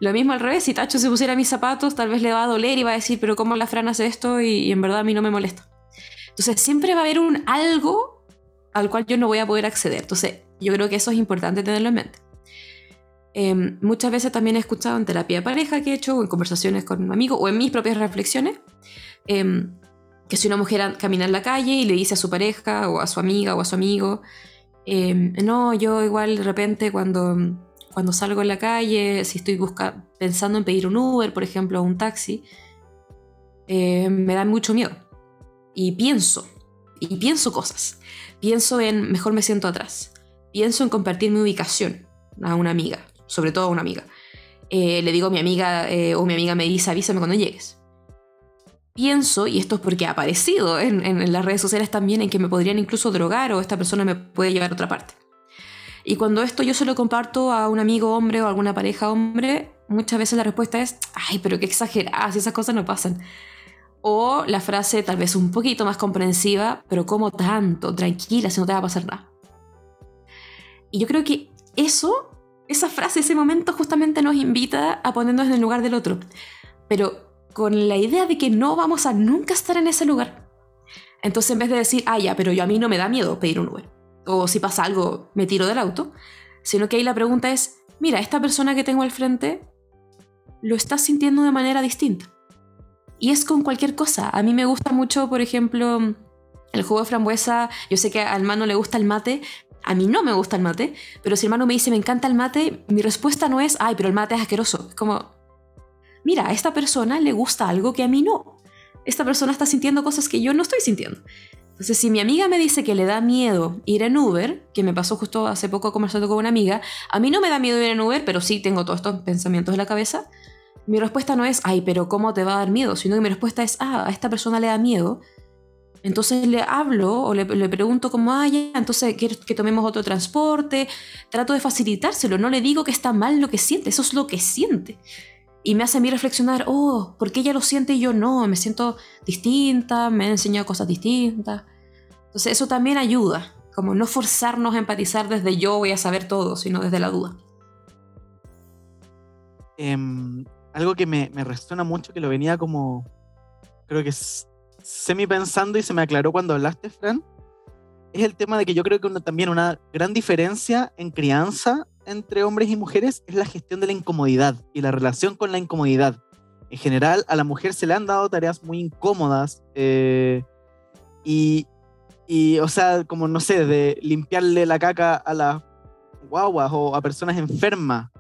Lo mismo al revés, si Tacho se pusiera mis zapatos, tal vez le va a doler y va a decir, pero ¿cómo la Fran hace esto? Y, y en verdad a mí no me molesta. Entonces siempre va a haber un algo al cual yo no voy a poder acceder. Entonces yo creo que eso es importante tenerlo en mente. Em, muchas veces también he escuchado en terapia de pareja que he hecho, o en conversaciones con un amigo, o en mis propias reflexiones, em, que si una mujer camina en la calle y le dice a su pareja, o a su amiga, o a su amigo, em, no, yo igual de repente cuando, cuando salgo en la calle, si estoy busca, pensando en pedir un Uber, por ejemplo, o un taxi, me da mucho miedo. Y pienso, y pienso cosas. Pienso en, mejor me siento atrás pienso en compartir mi ubicación a una amiga, sobre todo a una amiga. Eh, le digo a mi amiga eh, o mi amiga me dice avísame cuando llegues. Pienso, y esto es porque ha aparecido en, las redes sociales también, en que me podrían incluso drogar o esta persona me puede llevar a otra parte. Y cuando esto yo se lo comparto a un amigo hombre o a alguna pareja hombre, muchas veces la respuesta es, ay, pero qué exageradas, esas cosas no pasan. O la frase tal vez un poquito más comprensiva, pero como tanto, tranquila, si no te va a pasar nada. Y yo creo que eso, esa frase, ese momento justamente nos invita a ponernos en el lugar del otro. Pero con la idea de que no vamos a nunca estar en ese lugar. Entonces en vez de decir, ah, ya, pero yo a mí no me da miedo pedir un Uber. O si pasa algo, me tiro del auto. Sino que ahí la pregunta es, mira, esta persona que tengo al frente lo está sintiendo de manera distinta. Y es con cualquier cosa. A mí me gusta mucho, por ejemplo, el jugo de frambuesa. Yo sé que al hermano le gusta el mate, a mí no me gusta el mate, pero si el hermano me dice me encanta el mate, mi respuesta no es, ay, pero el mate es asqueroso. Es como, mira, a esta persona le gusta algo que a mí no. Esta persona está sintiendo cosas que yo no estoy sintiendo. Entonces, si mi amiga me dice que le da miedo ir en Uber, que me pasó justo hace poco conversando con una amiga, a mí no me da miedo ir en Uber, pero sí tengo todos estos pensamientos en la cabeza. Mi respuesta no es, ay, pero ¿cómo te va a dar miedo? Sino que mi respuesta es, ah, a esta persona le da miedo entonces le hablo o le, pregunto cómo haya, entonces quiero que tomemos otro transporte, trato de facilitárselo, no le digo que está mal lo que siente, eso es lo que siente. Y me hace a mí reflexionar, oh, ¿por qué ella lo siente y yo no? Me siento distinta, me ha enseñado cosas distintas. Entonces eso también ayuda, como no forzarnos a empatizar desde yo voy a saber todo, sino desde la duda. Em, algo que me, me resuena mucho, que lo venía como, creo que semi pensando y se me aclaró cuando hablaste, Fran, es el tema de que yo creo que también una gran diferencia en crianza entre hombres y mujeres es la gestión de la incomodidad y la relación con la incomodidad. En general, a la mujer se le han dado tareas muy incómodas eh, y, y, o sea, como no sé, de limpiarle la caca a las guaguas o a personas enfermas,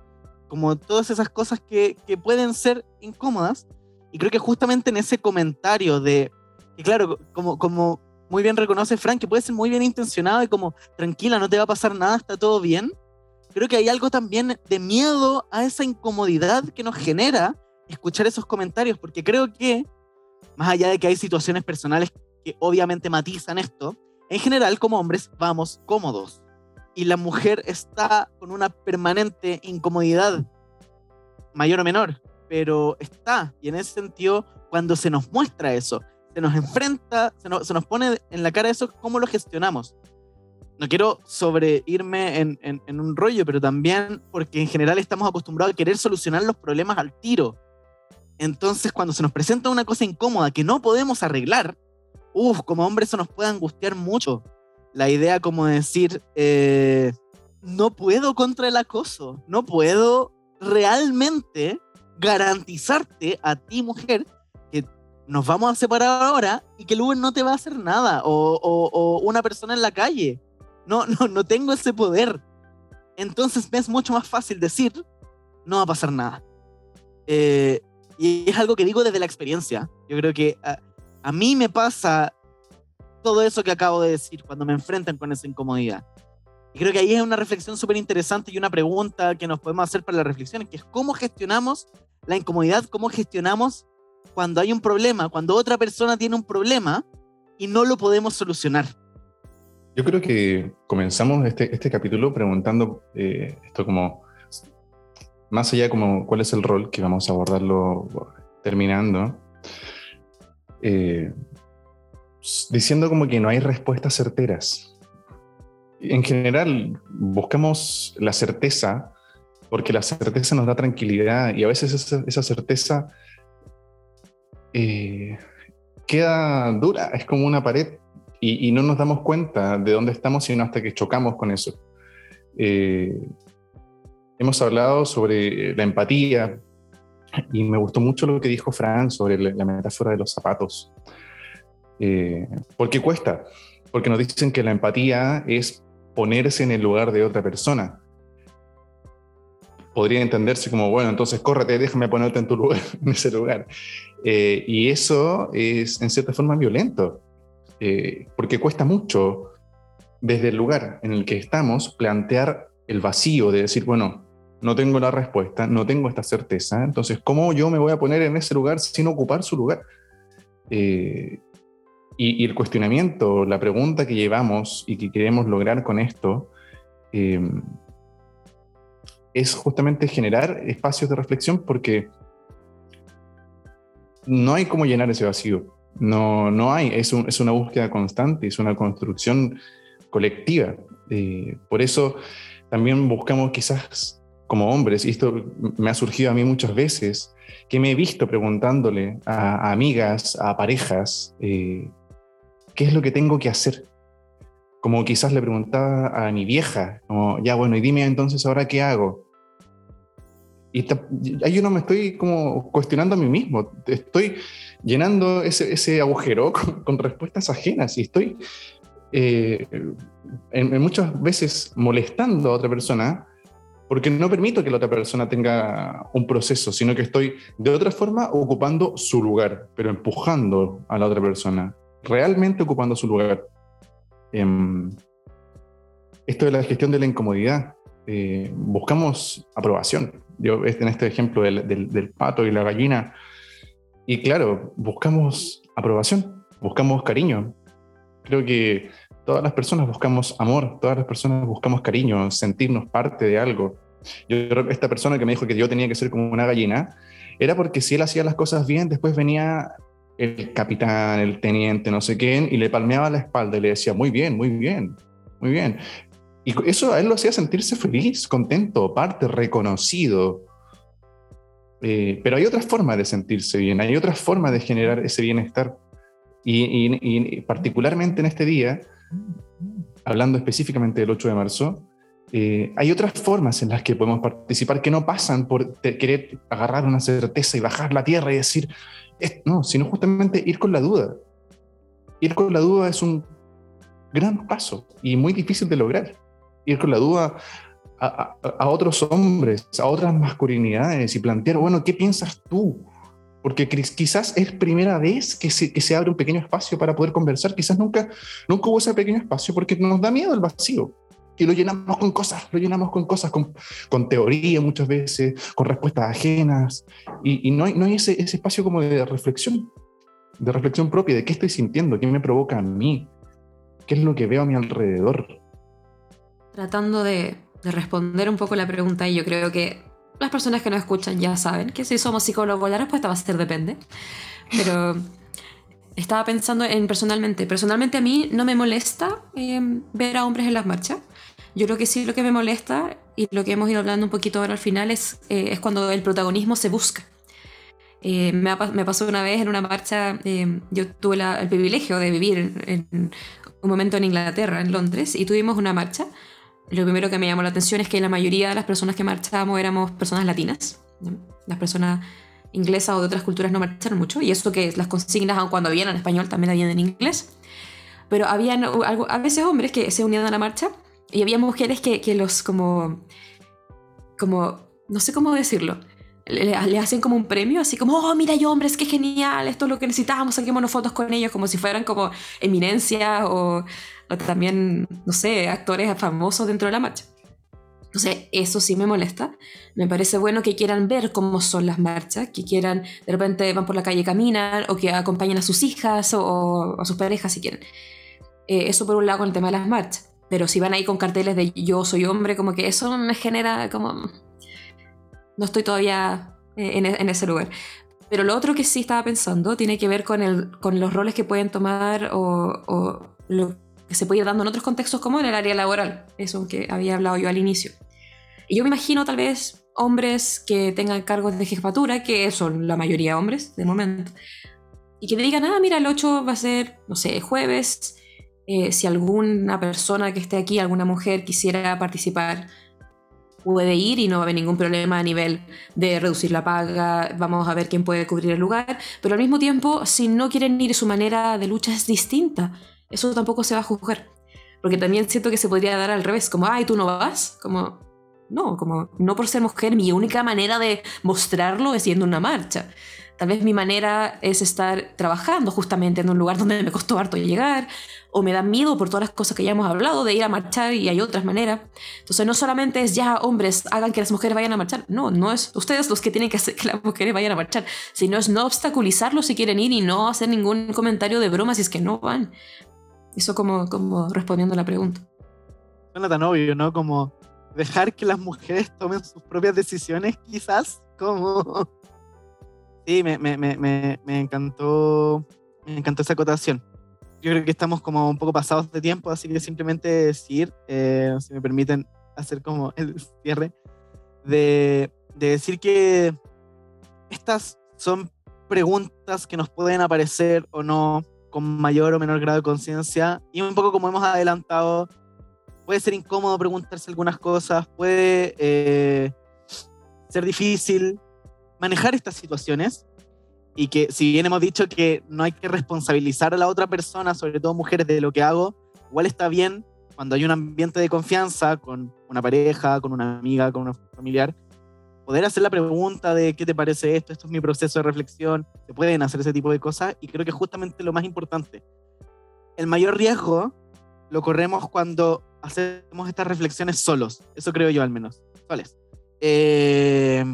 como todas esas cosas que, que pueden ser incómodas. Y creo que justamente en ese comentario de, que claro, como, como muy bien reconoce Frank, que puede ser muy bien intencionado y como, tranquila, no te va a pasar nada, está todo bien. Creo que hay algo también de miedo a esa incomodidad que nos genera escuchar esos comentarios, porque creo que, más allá de que hay situaciones personales que obviamente matizan esto, en general como hombres vamos cómodos y la mujer está con una permanente incomodidad, mayor o menor, pero está, y en ese sentido, cuando se nos muestra eso, se nos enfrenta, se nos, pone en la cara eso, ¿cómo lo gestionamos? No quiero sobreirme en, en, en un rollo, pero también porque en general estamos acostumbrados a querer solucionar los problemas al tiro. Entonces, cuando se nos presenta una cosa incómoda que no podemos arreglar, uff, como hombre eso nos puede angustiar mucho. La idea como decir, eh, no puedo contra el acoso, no puedo realmente garantizarte a ti, mujer, que nos vamos a separar ahora y que el no te va a hacer nada, o, o, una persona en la calle. No, no, no tengo ese poder. Entonces me es mucho más fácil decir, no va a pasar nada. Eh, y es algo que digo desde la experiencia. Yo creo que a, a mí me pasa todo eso que acabo de decir cuando me enfrentan con esa incomodidad. Y creo que ahí es una reflexión súper interesante y una pregunta que nos podemos hacer para la reflexión, que es cómo gestionamos la incomodidad, cómo gestionamos cuando hay un problema, cuando otra persona tiene un problema y no lo podemos solucionar. Yo creo que comenzamos este, este capítulo preguntando eh, esto como, más allá como cuál es el rol que vamos a abordarlo terminando, eh, diciendo como que no hay respuestas certeras. En general, buscamos la certeza porque la certeza nos da tranquilidad y a veces esa, certeza eh, queda dura, es como una pared y, no nos damos cuenta de dónde estamos sino hasta que chocamos con eso. Eh, hemos hablado sobre la empatía y me gustó mucho lo que dijo Fran sobre la metáfora de los zapatos. Eh, porque cuesta, porque nos dicen que la empatía es ponerse en el lugar de otra persona. Podría entenderse como, bueno, entonces córrete, déjame ponerte en tu lugar, [laughs] en ese lugar. Eh, y eso es en cierta forma violento, eh, porque cuesta mucho desde el lugar en el que estamos plantear el vacío de decir, bueno, no tengo la respuesta, no tengo esta certeza, entonces, ¿cómo yo me voy a poner en ese lugar sin ocupar su lugar? Eh, y, el cuestionamiento, la pregunta que llevamos y que queremos lograr con esto, eh, es justamente generar espacios de reflexión porque no hay cómo llenar ese vacío. No, no hay, es, es una búsqueda constante, es una construcción colectiva. Eh, por eso también buscamos quizás como hombres, y esto me ha surgido a mí muchas veces, que me he visto preguntándole a, a amigas, a parejas, eh, ¿qué es lo que tengo que hacer? Como quizás le preguntaba a mi vieja, como, ya bueno, y dime entonces ahora qué hago. Y ahí yo no me estoy como cuestionando a mí mismo, estoy llenando ese, ese agujero con, con, respuestas ajenas y estoy eh, en, en muchas veces molestando a otra persona porque no permito que la otra persona tenga un proceso, sino que estoy de otra forma ocupando su lugar, pero empujando a la otra persona, realmente ocupando su lugar. Eh, esto de la gestión de la incomodidad, eh, buscamos aprobación. Yo, en este ejemplo del, del, del, pato y la gallina, y claro, buscamos aprobación, buscamos cariño. Creo que todas las personas buscamos amor, todas las personas buscamos cariño, sentirnos parte de algo. Yo, esta persona que me dijo que yo tenía que ser como una gallina, era porque si él hacía las cosas bien, después venía el capitán, el teniente, no sé quién, y le palmeaba la espalda y le decía, muy bien, muy bien, muy bien. Y eso a él lo hacía sentirse feliz, contento, parte, reconocido. Eh, pero hay otras formas de sentirse bien, hay otras formas de generar ese bienestar. Y, y, particularmente en este día, hablando específicamente del 8 de marzo, eh, hay otras formas en las que podemos participar que no pasan por querer agarrar una certeza y bajar la tierra y decir, no, sino justamente ir con la duda. Ir con la duda es un gran paso y muy difícil de lograr. Ir con la duda a, a otros hombres, a otras masculinidades y plantear, bueno, ¿qué piensas tú? porque quizás es primera vez que se, que se abre un pequeño espacio para poder conversar, quizás nunca, nunca hubo ese pequeño espacio porque nos da miedo el vacío y lo llenamos con cosas, lo llenamos con cosas, con, con teoría muchas veces, con respuestas ajenas, y, y no hay, no hay ese, ese, espacio como de reflexión, de reflexión propia, de qué estoy sintiendo, qué me provoca a mí, qué es lo que veo a mi alrededor. Tratando de, de responder un poco la pregunta, y yo creo que las personas que nos escuchan ya saben que si somos psicólogos la respuesta va a ser depende. Pero [laughs] estaba pensando en personalmente. Personalmente a mí no me molesta eh, ver a hombres en las marchas. Yo creo que sí lo que me molesta y lo que hemos ido hablando un poquito ahora al final es, eh, es cuando el protagonismo se busca. Eh, me, pasó una vez en una marcha, eh, yo tuve el privilegio de vivir en, un momento en Inglaterra, en Londres, y tuvimos una marcha lo primero que me llamó la atención es que la mayoría de las personas que marchábamos éramos personas latinas. Las personas inglesas o de otras culturas no marcharon mucho, y eso que las consignas, aun cuando habían en español, también habían en inglés. Pero habían a veces hombres que se unían a la marcha y había mujeres que, que los como, como, no sé cómo decirlo, le, le, hacen como un premio, así como, oh, mira, yo hombres, qué genial, esto es lo que necesitamos, saquémonos fotos con ellos, como si fueran como eminencias o, o también, no sé, actores famosos dentro de la marcha. Entonces, eso sí me molesta. Me parece bueno que quieran ver cómo son las marchas, que quieran, de repente van por la calle caminan, o que acompañen a sus hijas o, o a sus parejas si quieren. Eh, eso por un lado con el tema de las marchas. Pero si van ahí con carteles de yo soy hombre, como que eso me genera como... No estoy todavía eh, en, en ese lugar. Pero lo otro que sí estaba pensando tiene que ver con, el, con los roles que pueden tomar o, o lo que se puede ir dando en otros contextos como en el área laboral, eso que había hablado yo al inicio. Y yo me imagino tal vez hombres que tengan cargos de jefatura, que son la mayoría hombres de momento, y que te digan, ah, mira, el 8 va a ser, no sé, jueves, eh, si alguna persona que esté aquí, alguna mujer quisiera participar, puede ir y no va a haber ningún problema a nivel de reducir la paga, vamos a ver quién puede cubrir el lugar, pero al mismo tiempo, si no quieren ir, su manera de lucha es distinta eso tampoco se va a juzgar. Porque también siento que se podría dar al revés, como, ay, tú no vas, como, no, como, no por ser mujer, mi única manera de mostrarlo es yendo una marcha. Tal vez mi manera es estar trabajando justamente en un lugar donde me costó harto llegar, o me da miedo por todas las cosas que ya hemos hablado de ir a marchar y hay otras maneras. Entonces no solamente es ya hombres hagan que las mujeres vayan a marchar, no, no es ustedes los que tienen que hacer que las mujeres vayan a marchar, sino es no obstaculizarlos si quieren ir y no hacer ningún comentario de broma si es que no van. Eso como, como respondiendo a la pregunta. Suena tan obvio, ¿no? Como dejar que las mujeres tomen sus propias decisiones, quizás. Como. Sí, me, me, me, me encantó. Me encantó esa acotación. Yo creo que estamos como un poco pasados de tiempo, así que simplemente decir, eh, si me permiten hacer como [laughs] el cierre, de, de decir que estas son preguntas que nos pueden aparecer o no con mayor o menor grado de conciencia. Y un poco como hemos adelantado, puede ser incómodo preguntarse algunas cosas, puede eh, ser difícil manejar estas situaciones. Y que si bien hemos dicho que no hay que responsabilizar a la otra persona, sobre todo mujeres, de lo que hago, igual está bien cuando hay un ambiente de confianza con una pareja, con una amiga, con un familiar, poder hacer la pregunta de qué te parece esto, esto es mi proceso de reflexión, se pueden hacer ese tipo de cosas y creo que justamente lo más importante. El mayor riesgo lo corremos cuando hacemos estas reflexiones solos, eso creo yo al menos, soles. Eh,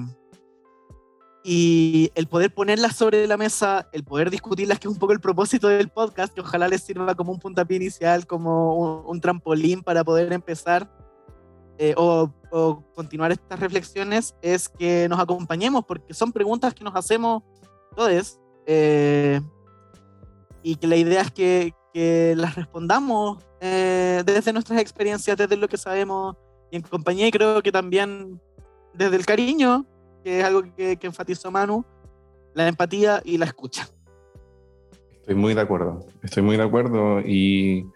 y el poder ponerlas sobre la mesa, el poder discutirlas, que es un poco el propósito del podcast, que ojalá les sirva como un puntapié inicial, como un, trampolín para poder empezar eh, o, o, continuar estas reflexiones es que nos acompañemos, porque son preguntas que nos hacemos todos eh, y que la idea es que, que las respondamos eh, desde nuestras experiencias, desde lo que sabemos y en compañía, y creo que también desde el cariño, que es algo que, que enfatizó Manu, la empatía y la escucha. Estoy muy de acuerdo, estoy muy de acuerdo y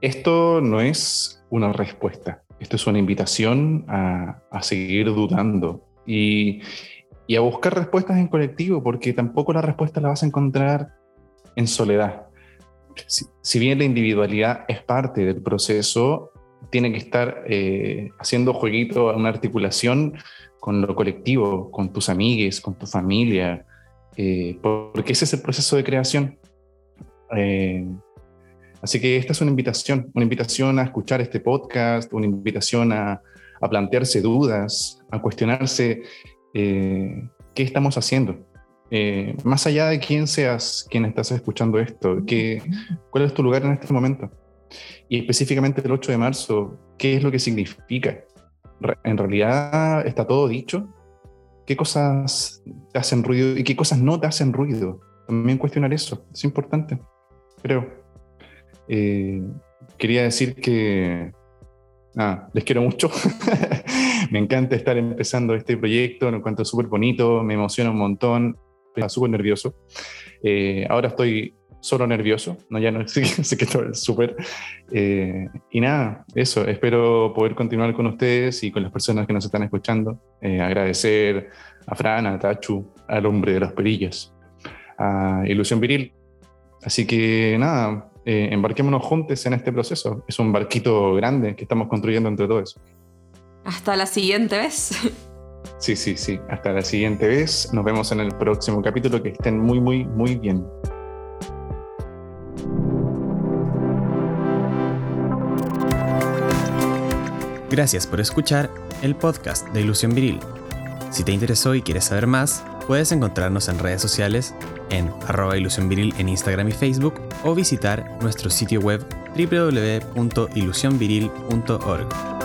esto no es una respuesta Esto es una invitación a, a seguir dudando y, y, a buscar respuestas en colectivo, porque tampoco la respuesta la vas a encontrar en soledad. Si, si bien la individualidad es parte del proceso, tiene que estar eh, haciendo jueguito, una articulación con lo colectivo, con tus amigues, con tu familia, eh, porque ese es el proceso de creación. Eh, así que esta es una invitación, una invitación a escuchar este podcast, una invitación a, plantearse dudas, a cuestionarse qué estamos haciendo. más allá de quién seas quien estás escuchando esto, qué, ¿cuál es tu lugar en este momento? Y específicamente el 8 de marzo, ¿qué es lo que significa? ¿En realidad está todo dicho? ¿Qué cosas te hacen ruido y qué cosas no te hacen ruido? También cuestionar eso, es importante, creo. Eh, quería decir que ah, les quiero mucho. [laughs] me encanta estar empezando este proyecto, lo encuentro súper bonito, me emociona un montón, estoy súper nervioso. Eh, ahora estoy solo nervioso, no ya no [laughs] sé que esto es súper. Eh, y nada, eso, espero poder continuar con ustedes y con las personas que nos están escuchando. Eh, agradecer a Fran, a Tachu, al hombre de los perillos, a Ilusión Viril. Así que nada, eh, embarquémonos juntos en este proceso. Es un barquito grande que estamos construyendo entre todos. Hasta la siguiente vez. [laughs] Sí, sí, sí. Hasta la siguiente vez. Nos vemos en el próximo capítulo. Que estén muy, muy, muy bien. Gracias por escuchar el podcast de Ilusión Viril. Si te interesó y quieres saber más, puedes encontrarnos en redes sociales en arroba ilusión viril en Instagram y Facebook o visitar nuestro sitio web www.ilusionviril.org.